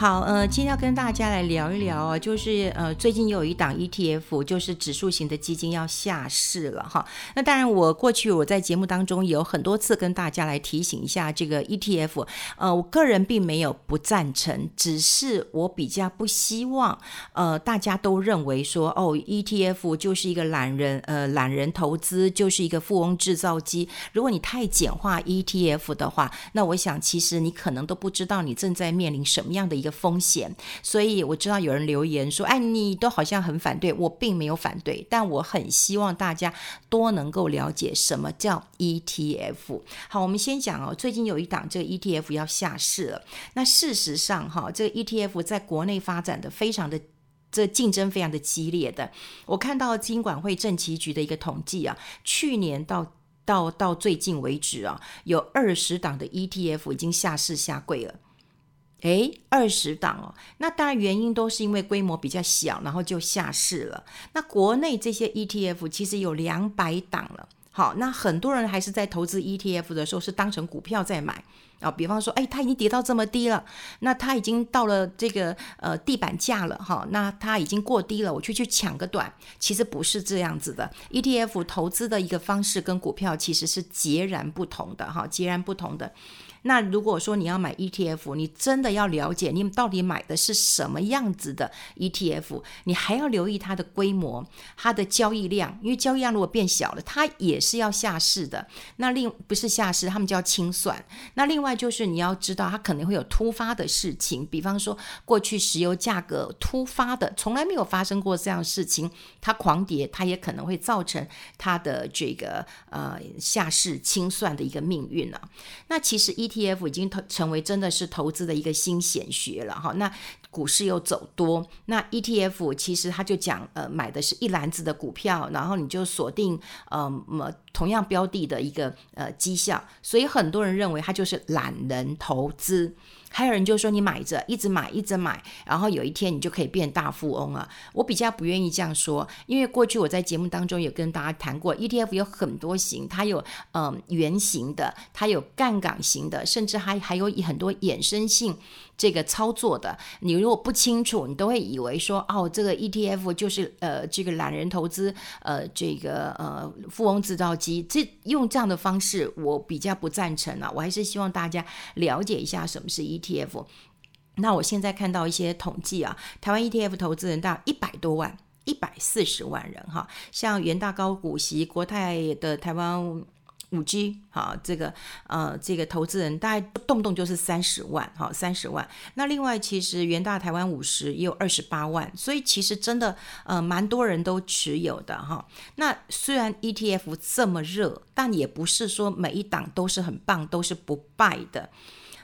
好，呃，今天要跟大家来聊一聊啊，就是呃，最近有一档 ETF，就是指数型的基金要下市了哈。那当然，我过去我在节目当中有很多次跟大家来提醒一下这个 ETF，呃，我个人并没有不赞成，只是我比较不希望呃大家都认为说哦，ETF 就是一个懒人呃懒人投资，就是一个富翁制造机。如果你太简化 ETF 的话，那我想其实你可能都不知道你正在面临什么样的一个。风险，所以我知道有人留言说：“哎，你都好像很反对。”我并没有反对，但我很希望大家多能够了解什么叫 ETF。好，我们先讲哦，最近有一档这个 ETF 要下市了。那事实上，哈，这个 ETF 在国内发展的非常的，这竞争非常的激烈的。我看到金管会政企局的一个统计啊，去年到到到最近为止啊，有二十档的 ETF 已经下市下柜了。诶，二十档哦，那当然原因都是因为规模比较小，然后就下市了。那国内这些 ETF 其实有两百档了，好，那很多人还是在投资 ETF 的时候是当成股票在买啊，比方说，诶，它已经跌到这么低了，那它已经到了这个呃地板价了哈，那它已经过低了，我去去抢个短，其实不是这样子的。ETF 投资的一个方式跟股票其实是截然不同的哈，截然不同的。那如果说你要买 ETF，你真的要了解你到底买的是什么样子的 ETF，你还要留意它的规模、它的交易量，因为交易量如果变小了，它也是要下市的。那另不是下市，他们叫清算。那另外就是你要知道，它可能会有突发的事情，比方说过去石油价格突发的，从来没有发生过这样事情，它狂跌，它也可能会造成它的这个呃下市清算的一个命运呢。那其实一 ETF 已经投成为真的是投资的一个新显学了哈。那股市又走多，那 ETF 其实他就讲呃买的是一篮子的股票，然后你就锁定呃么同样标的的一个呃绩效，所以很多人认为它就是懒人投资。还有人就说你买着，一直买，一直买，然后有一天你就可以变大富翁啊！我比较不愿意这样说，因为过去我在节目当中有跟大家谈过，ETF 有很多型，它有嗯圆形的，它有杠杆型的，甚至还还有很多衍生性这个操作的。你如果不清楚，你都会以为说哦，这个 ETF 就是呃这个懒人投资，呃这个呃富翁制造机。这用这样的方式，我比较不赞成啊！我还是希望大家了解一下什么是 ETF。那我现在看到一些统计啊，台湾 ETF 投资人大一百多万，一百四十万人哈。像元大高股息、国泰的台湾五 G，哈，这个呃，这个投资人大概动不动就是三十万，哈，三十万。那另外，其实元大台湾五十也有二十八万，所以其实真的呃，蛮多人都持有的哈。那虽然 ETF 这么热，但也不是说每一档都是很棒，都是不败的。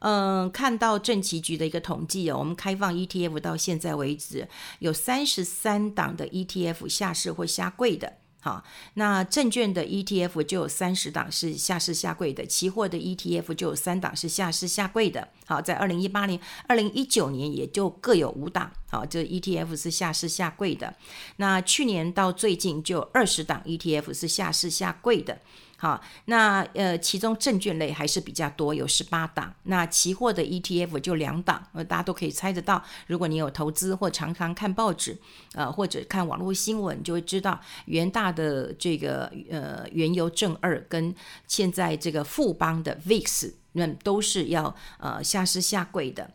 嗯，看到证期局的一个统计哦，我们开放 ETF 到现在为止有三十三档的 ETF 下市或下柜的，好，那证券的 ETF 就有三十档是下市下柜的，期货的 ETF 就有三档是下市下柜的，好，在二零一八年、二零一九年也就各有五档，好，这 ETF 是下市下柜的，那去年到最近就二十档 ETF 是下市下柜的。好，那呃，其中证券类还是比较多，有十八档。那期货的 ETF 就两档，呃，大家都可以猜得到。如果你有投资或常常看报纸，呃，或者看网络新闻，就会知道元大的这个呃原油正二跟现在这个富邦的 VIX，那都是要呃下市下柜的。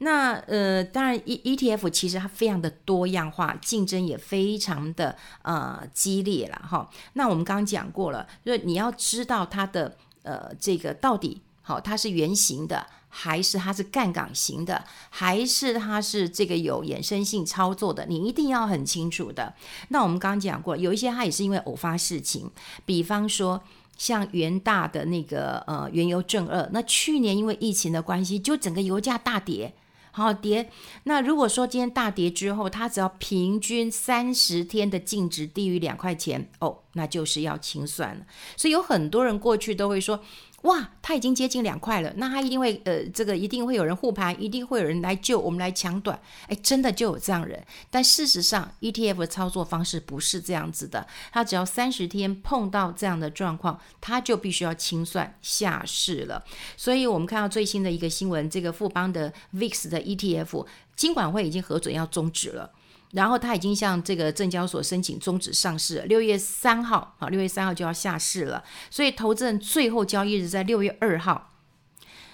那呃，当然，E E T F 其实它非常的多样化，竞争也非常的呃激烈了哈。那我们刚刚讲过了，就是你要知道它的呃这个到底好，它是圆形的，还是它是杠杆型的，还是它是这个有衍生性操作的，你一定要很清楚的。那我们刚刚讲过，有一些它也是因为偶发事情，比方说像元大的那个呃原油正二，那去年因为疫情的关系，就整个油价大跌。好跌，那如果说今天大跌之后，它只要平均三十天的净值低于两块钱，哦，那就是要清算了。所以有很多人过去都会说，哇，它已经接近两块了，那它一定会呃，这个一定会有人护盘，一定会有人来救我们来抢短，哎，真的就有这样人。但事实上，ETF 的操作方式不是这样子的，它只要三十天碰到这样的状况，它就必须要清算下市了。所以我们看到最新的一个新闻，这个富邦的 VIX 的 ETF，金管会已经核准要终止了。然后他已经向这个证交所申请终止上市，六月三号啊，六月三号就要下市了。所以投资人最后交易日在六月二号。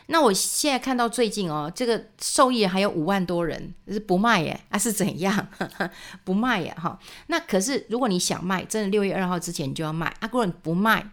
那我现在看到最近哦，这个受益还有五万多人是不卖耶，啊是怎样？不卖耶哈。那可是如果你想卖，真的六月二号之前你就要卖。啊，如果你不卖，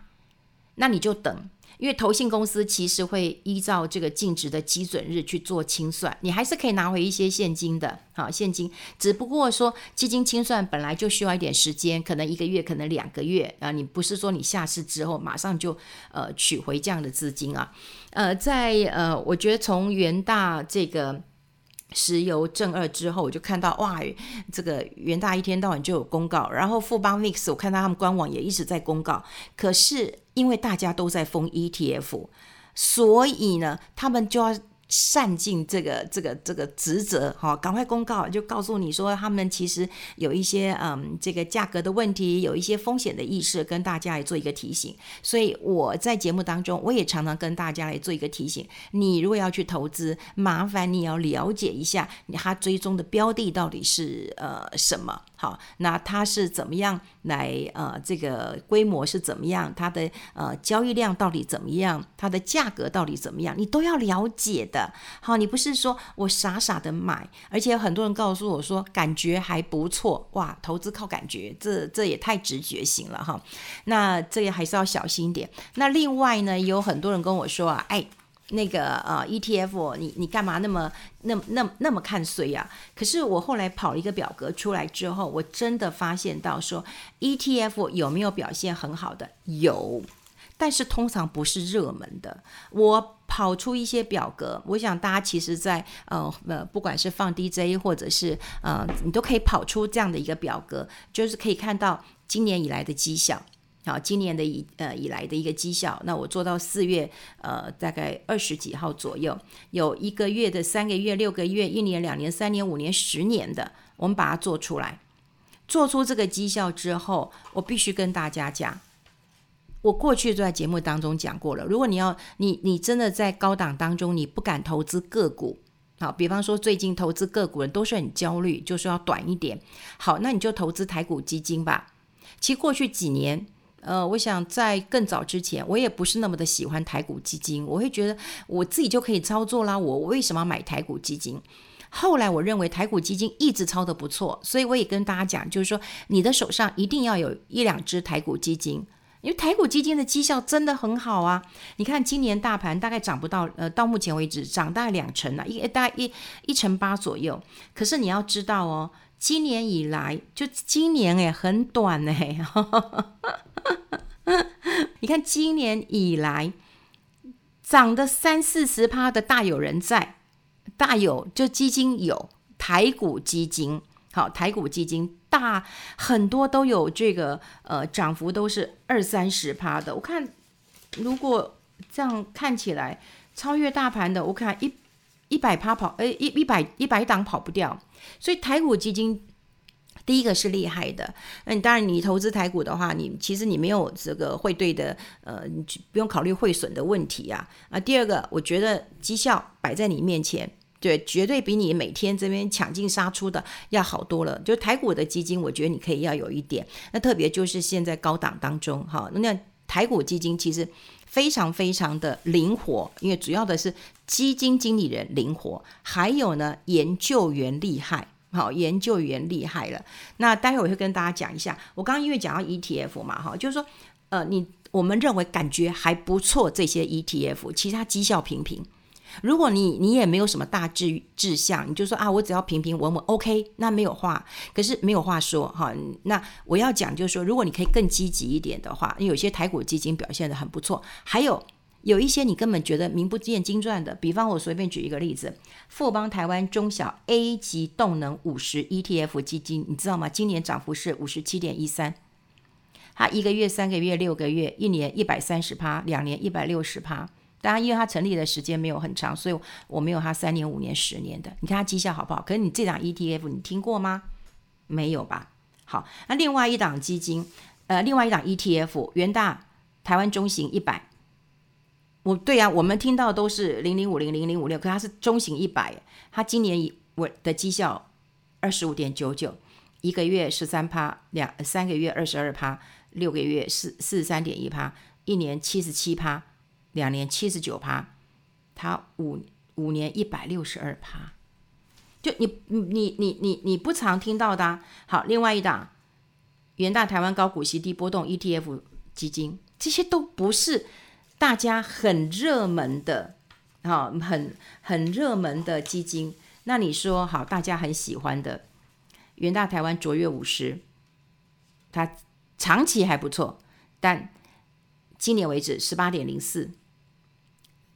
那你就等。因为投信公司其实会依照这个净值的基准日去做清算，你还是可以拿回一些现金的，好现金。只不过说基金清算本来就需要一点时间，可能一个月，可能两个月啊。你不是说你下市之后马上就呃取回这样的资金啊？呃，在呃，我觉得从元大这个。石油正二之后，我就看到哇，这个元大一天到晚就有公告，然后富邦 VIX 我看到他们官网也一直在公告，可是因为大家都在封 ETF，所以呢，他们就要。善尽这个这个这个职责，哈，赶快公告，就告诉你说，他们其实有一些嗯，这个价格的问题，有一些风险的意识，跟大家来做一个提醒。所以我在节目当中，我也常常跟大家来做一个提醒：你如果要去投资，麻烦你要了解一下，他追踪的标的到底是呃什么。好，那它是怎么样来呃，这个规模是怎么样？它的呃交易量到底怎么样？它的价格到底怎么样？你都要了解的。好，你不是说我傻傻的买，而且很多人告诉我说感觉还不错，哇，投资靠感觉，这这也太直觉型了哈。那这也还是要小心一点。那另外呢，有很多人跟我说啊，哎。那个呃 ETF，你你干嘛那么那么那么那么看衰呀？可是我后来跑了一个表格出来之后，我真的发现到说 ETF 有没有表现很好的？有，但是通常不是热门的。我跑出一些表格，我想大家其实在呃呃，不管是放 DJ 或者是呃，你都可以跑出这样的一个表格，就是可以看到今年以来的绩效。好，今年的以呃以来的一个绩效，那我做到四月呃大概二十几号左右，有一个月的、三个月、六个月、一年、两年、三年、五年、十年的，我们把它做出来，做出这个绩效之后，我必须跟大家讲，我过去就在节目当中讲过了，如果你要你你真的在高档当中，你不敢投资个股，好，比方说最近投资个股人都是很焦虑，就是要短一点，好，那你就投资台股基金吧。其实过去几年。呃，我想在更早之前，我也不是那么的喜欢台股基金，我会觉得我自己就可以操作啦，我为什么要买台股基金？后来我认为台股基金一直操得不错，所以我也跟大家讲，就是说你的手上一定要有一两只台股基金，因为台股基金的绩效真的很好啊。你看今年大盘大概涨不到，呃，到目前为止涨大概两成啊，一大概一一成八左右。可是你要知道哦。今年以来，就今年哎，很短哎，你看今年以来涨的三四十趴的大有人在，大有就基金有台股基金，好，台股基金大很多都有这个呃涨幅都是二三十趴的。我看如果这样看起来超越大盘的，我看一。一百趴跑，诶，一一百一百档跑不掉，所以台股基金第一个是厉害的。那你当然，你投资台股的话，你其实你没有这个汇兑的，呃，你不用考虑汇损的问题啊。啊，第二个，我觉得绩效摆在你面前，对，绝对比你每天这边抢进杀出的要好多了。就台股的基金，我觉得你可以要有一点。那特别就是现在高档当中，哈，那台股基金其实。非常非常的灵活，因为主要的是基金经理人灵活，还有呢研究员厉害，好，研究员厉害了。那待会我会跟大家讲一下，我刚刚因为讲到 ETF 嘛，哈，就是说，呃，你我们认为感觉还不错，这些 ETF 其他绩效平平。如果你你也没有什么大志志向，你就说啊，我只要平平稳稳，OK，那没有话。可是没有话说哈。那我要讲就是说，如果你可以更积极一点的话，有些台股基金表现得很不错，还有有一些你根本觉得名不见经传的，比方我随便举一个例子，富邦台湾中小 A 级动能五十 ETF 基金，你知道吗？今年涨幅是五十七点一三。它一个月、三个月、六个月，一年一百三十趴，两年一百六十趴。当然，因为它成立的时间没有很长，所以我没有它三年、五年、十年的。你看它绩效好不好？可是你这档 ETF 你听过吗？没有吧？好，那另外一档基金，呃，另外一档 ETF，元大台湾中型一百。我对呀、啊，我们听到都是零零五零零零五六，可它是中型一百，它今年我的绩效二十五点九九，一个月十三趴，两三个月二十二趴，六个月四四十三点一趴，一年七十七趴，两年七十九趴，它五五年一百六十二趴，就你你你你你不常听到的、好，另外一档元大台湾高股息低波动 ETF 基金，这些都不是。大家很热门的，好，很很热门的基金，那你说好，大家很喜欢的元大台湾卓越五十，它长期还不错，但今年为止十八点零四，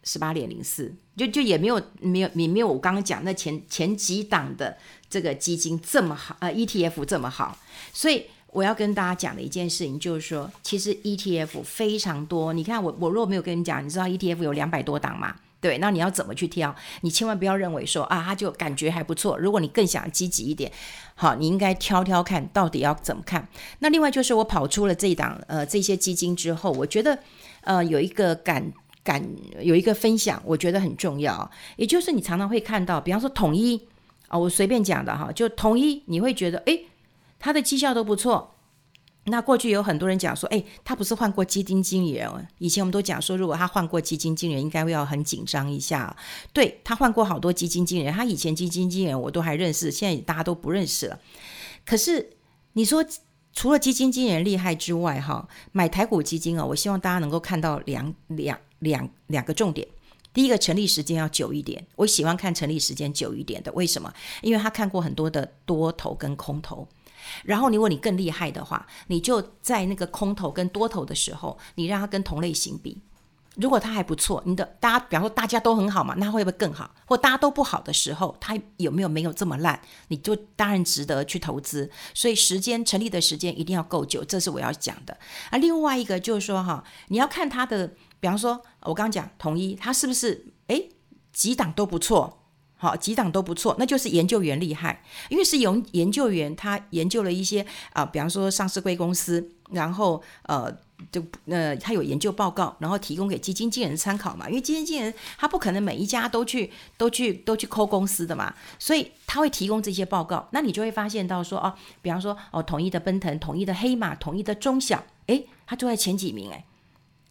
十八点零四，就就也没有没有你没有我刚刚讲那前前几档的这个基金这么好，呃，ETF 这么好，所以。我要跟大家讲的一件事情，就是说，其实 ETF 非常多。你看我，我如果没有跟你讲，你知道 ETF 有两百多档嘛？对，那你要怎么去挑？你千万不要认为说啊，它就感觉还不错。如果你更想积极一点，好，你应该挑挑看到底要怎么看。那另外就是我跑出了这一档呃这些基金之后，我觉得呃有一个感感有一个分享，我觉得很重要。也就是你常常会看到，比方说统一啊、我随便讲的哈，就统一，你会觉得诶。他的绩效都不错。那过去有很多人讲说，哎，他不是换过基金经理人？以前我们都讲说，如果他换过基金经理人，应该会要很紧张一下。对，他换过好多基金经理人，他以前基金经理人我都还认识，现在大家都不认识了。可是你说，除了基金经理人厉害之外，哈，买台股基金啊，我希望大家能够看到两两两两个重点。第一个，成立时间要久一点，我喜欢看成立时间久一点的。为什么？因为他看过很多的多头跟空头。然后，如果你更厉害的话，你就在那个空头跟多头的时候，你让他跟同类型比。如果它还不错，你的大家，比方说大家都很好嘛，那会不会更好？或大家都不好的时候，它有没有没有这么烂？你就当然值得去投资。所以时间成立的时间一定要够久，这是我要讲的。啊，另外一个就是说哈，你要看它的，比方说我刚讲统一，它是不是诶几档都不错？好，几档都不错，那就是研究员厉害，因为是由研究员他研究了一些啊、比方说上市贵公司，然后呃，就呃他有研究报告，然后提供给基金经理人参考嘛，因为基金经理人他不可能每一家都去都去都去抠公司的嘛，所以他会提供这些报告，那你就会发现到说哦，比方说哦，统一的奔腾，统一的黑马，统一的中小，诶，他坐在前几名诶。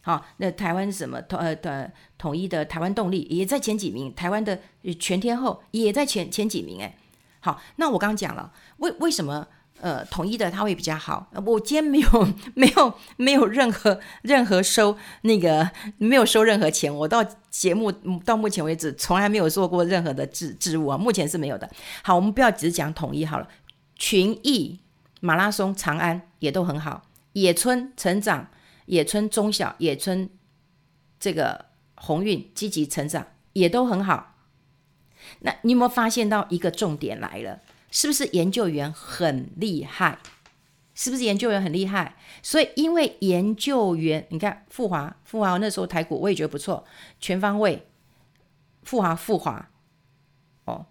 好，那台湾什么统呃的统一的台湾动力也在前几名，台湾的全天候也在前前几名哎。好，那我刚刚讲了，为为什么呃统一的它会比较好？我今天没有 没有没有任何任何收那个没有收任何钱，我到节目到目前为止从来没有做过任何的置置物啊，目前是没有的。好，我们不要只讲统一好了，群益、马拉松、长安也都很好，野村成长。野村中小、野村这个鸿运积极成长也都很好。那你有没有发现到一个重点来了？是不是研究员很厉害？是不是研究员很厉害？所以因为研究员，你看复华、复华那时候台股我也觉得不错，全方位复华、复华哦，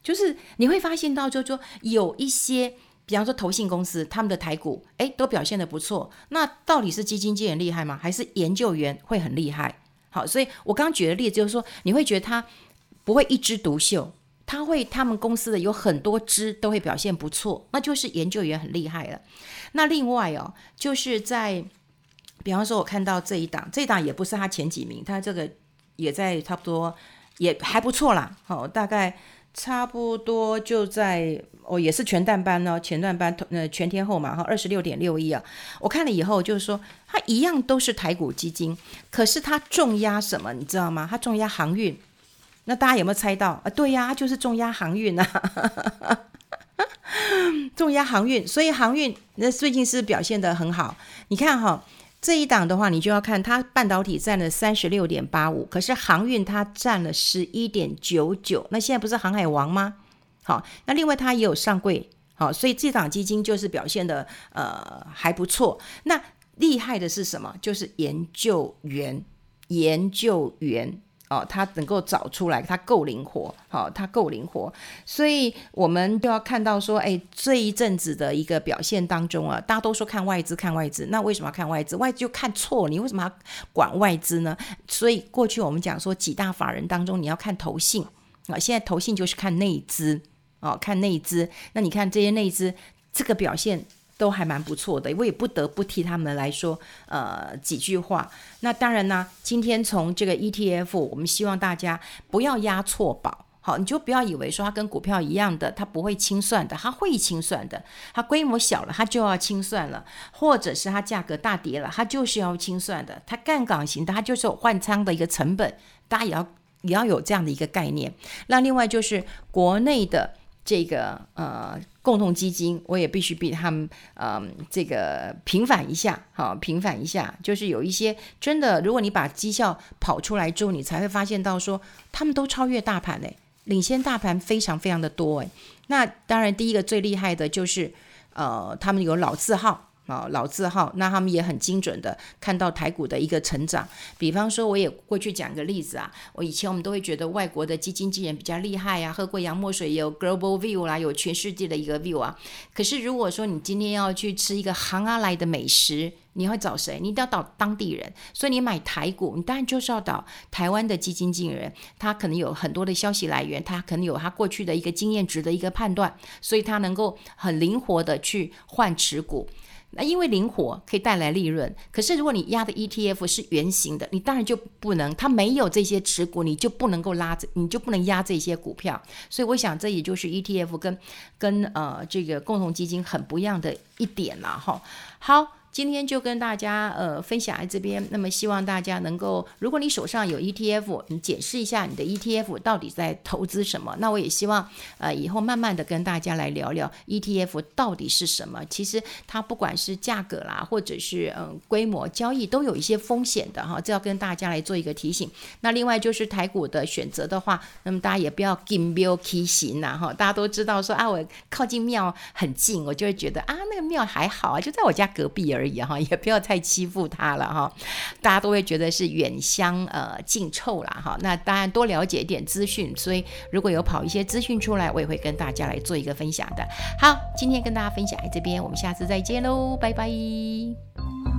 就是你会发现到，就说有一些。比方说，投信公司他们的台股，诶，都表现得不错。那到底是基金经理厉害吗？还是研究员会很厉害？好，所以我刚举的例子就是说，你会觉得他不会一枝独秀，他会他们公司的有很多支都会表现不错，那就是研究员很厉害了。那另外哦，就是在比方说，我看到这一档，这一档也不是他前几名，他这个也在差不多也还不错啦。好，大概。差不多就在哦，也是全淡班哦，前段班呃全天候嘛哈，二十六点六一啊。我看了以后就是说，它一样都是台股基金，可是它重压什么，你知道吗？它重压航运。那大家有没有猜到啊？对呀，就是重压航运啊，重压航运。所以航运那最近是表现得很好，你看哈。这一档的话，你就要看它半导体占了三十六点八五，可是航运它占了十一点九九。那现在不是航海王吗？好，那另外它也有上柜，好，所以这档基金就是表现的呃还不错。那厉害的是什么？就是研究员，研究员。哦，它能够找出来，它够灵活，好、哦，它够灵活，所以我们就要看到说，哎，这一阵子的一个表现当中啊，大家都说看外资，看外资，那为什么要看外资？外资就看错，你为什么要管外资呢？所以过去我们讲说几大法人当中，你要看投信啊，现在投信就是看内资哦，看内资，那你看这些内资这个表现。都还蛮不错的，我也不得不替他们来说，呃，几句话。那当然呢，今天从这个 ETF，我们希望大家不要押错宝，好，你就不要以为说它跟股票一样的，它不会清算的，它会清算的。它规模小了，它就要清算了，或者是它价格大跌了，它就是要清算的。它杠杆型的，它就是有换仓的一个成本，大家也要也要有这样的一个概念。那另外就是国内的这个呃。共同基金，我也必须比他们，嗯，这个平反一下，好，平反一下，就是有一些真的，如果你把绩效跑出来之后，你才会发现到说，他们都超越大盘嘞，领先大盘非常非常的多诶。那当然，第一个最厉害的就是，呃，他们有老字号。啊，老字号，那他们也很精准的看到台股的一个成长。比方说，我也过去讲个例子啊，我以前我们都会觉得外国的基金经理人比较厉害呀、啊，喝过洋墨水有 global view 啦，有全世界的一个 view 啊。可是如果说你今天要去吃一个行啊来的美食，你会找谁？你一定要找当地人。所以你买台股，你当然就是要找台湾的基金经理人，他可能有很多的消息来源，他可能有他过去的一个经验值的一个判断，所以他能够很灵活的去换持股。那因为灵活可以带来利润，可是如果你压的 ETF 是圆形的，你当然就不能，它没有这些持股，你就不能够拉着，你就不能压这些股票。所以我想这也就是 ETF 跟跟呃这个共同基金很不一样的一点了哈。好。今天就跟大家呃分享在这边，那么希望大家能够，如果你手上有 ETF，你解释一下你的 ETF 到底在投资什么。那我也希望呃以后慢慢的跟大家来聊聊 ETF 到底是什么。其实它不管是价格啦，或者是嗯、规模交易，都有一些风险的哈，这要跟大家来做一个提醒。那另外就是台股的选择的话，那么大家也不要金庙起行呐哈，大家都知道说啊，我靠近庙很近，我就会觉得啊那个庙还好啊，就在我家隔壁而已。而已哈，也不要太欺负他了哈。大家都会觉得是远香呃近臭啦哈。那当然多了解一点资讯，所以如果有跑一些资讯出来，我也会跟大家来做一个分享的。好，今天跟大家分享在这边，我们下次再见喽，拜拜。